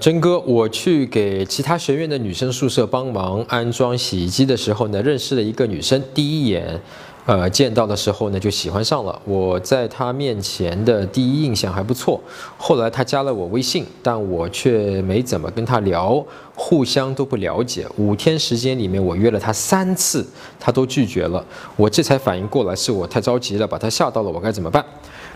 真哥，我去给其他学院的女生宿舍帮忙安装洗衣机的时候呢，认识了一个女生，第一眼，呃，见到的时候呢就喜欢上了。我在她面前的第一印象还不错，后来她加了我微信，但我却没怎么跟她聊，互相都不了解。五天时间里面，我约了她三次，她都拒绝了。我这才反应过来，是我太着急了，把她吓到了，我该怎么办？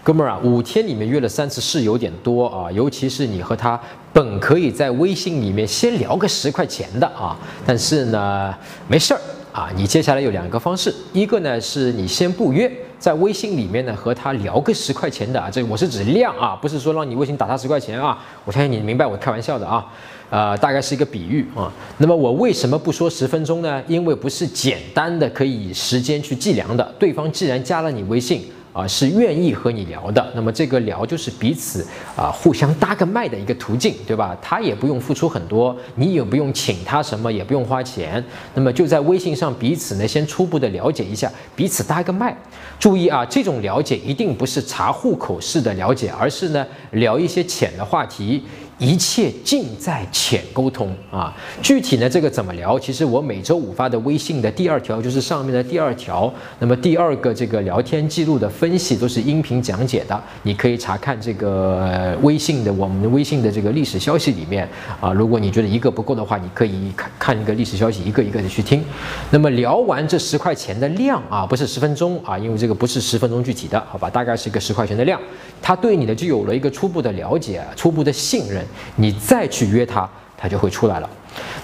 哥们儿啊，五天里面约了三次是有点多啊，尤其是你和他本可以在微信里面先聊个十块钱的啊，但是呢，没事儿啊，你接下来有两个方式，一个呢是你先不约，在微信里面呢和他聊个十块钱的啊，这我是指量啊，不是说让你微信打他十块钱啊，我相信你明白我开玩笑的啊，呃，大概是一个比喻啊。那么我为什么不说十分钟呢？因为不是简单的可以时间去计量的，对方既然加了你微信。啊，是愿意和你聊的，那么这个聊就是彼此啊互相搭个麦的一个途径，对吧？他也不用付出很多，你也不用请他什么，也不用花钱，那么就在微信上彼此呢先初步的了解一下，彼此搭个麦。注意啊，这种了解一定不是查户口式的了解，而是呢聊一些浅的话题。一切尽在浅沟通啊！具体呢，这个怎么聊？其实我每周五发的微信的第二条就是上面的第二条。那么第二个这个聊天记录的分析都是音频讲解的，你可以查看这个微信的我们的微信的这个历史消息里面啊。如果你觉得一个不够的话，你可以看看一个历史消息，一个一个的去听。那么聊完这十块钱的量啊，不是十分钟啊，因为这个不是十分钟具体的，好吧？大概是一个十块钱的量，他对你的就有了一个初步的了解，初步的信任。你再去约他，他就会出来了。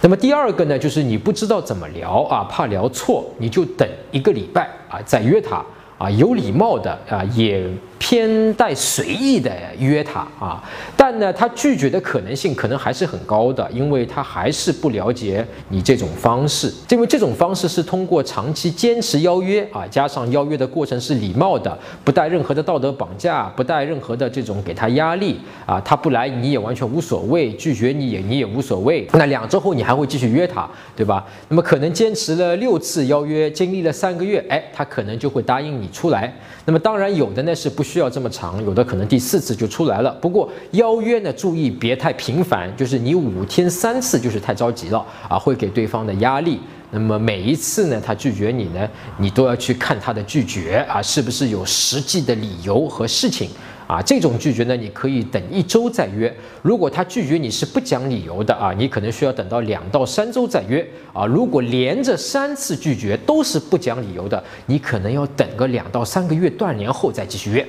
那么第二个呢，就是你不知道怎么聊啊，怕聊错，你就等一个礼拜啊，再约他啊，有礼貌的啊，也。偏带随意的约他啊，但呢，他拒绝的可能性可能还是很高的，因为他还是不了解你这种方式。因为这种方式是通过长期坚持邀约啊，加上邀约的过程是礼貌的，不带任何的道德绑架，不带任何的这种给他压力啊，他不来你也完全无所谓，拒绝你也你也无所谓。那两周后你还会继续约他，对吧？那么可能坚持了六次邀约，经历了三个月，哎，他可能就会答应你出来。那么当然有的呢是不需。要这么长，有的可能第四次就出来了。不过邀约呢，注意别太频繁，就是你五天三次就是太着急了啊，会给对方的压力。那么每一次呢，他拒绝你呢，你都要去看他的拒绝啊，是不是有实际的理由和事情。啊，这种拒绝呢，你可以等一周再约。如果他拒绝你是不讲理由的啊，你可能需要等到两到三周再约啊。如果连着三次拒绝都是不讲理由的，你可能要等个两到三个月断联后再继续约。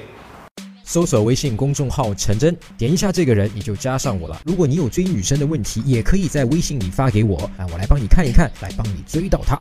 搜索微信公众号陈真，点一下这个人你就加上我了。如果你有追女生的问题，也可以在微信里发给我，啊，我来帮你看一看，来帮你追到她。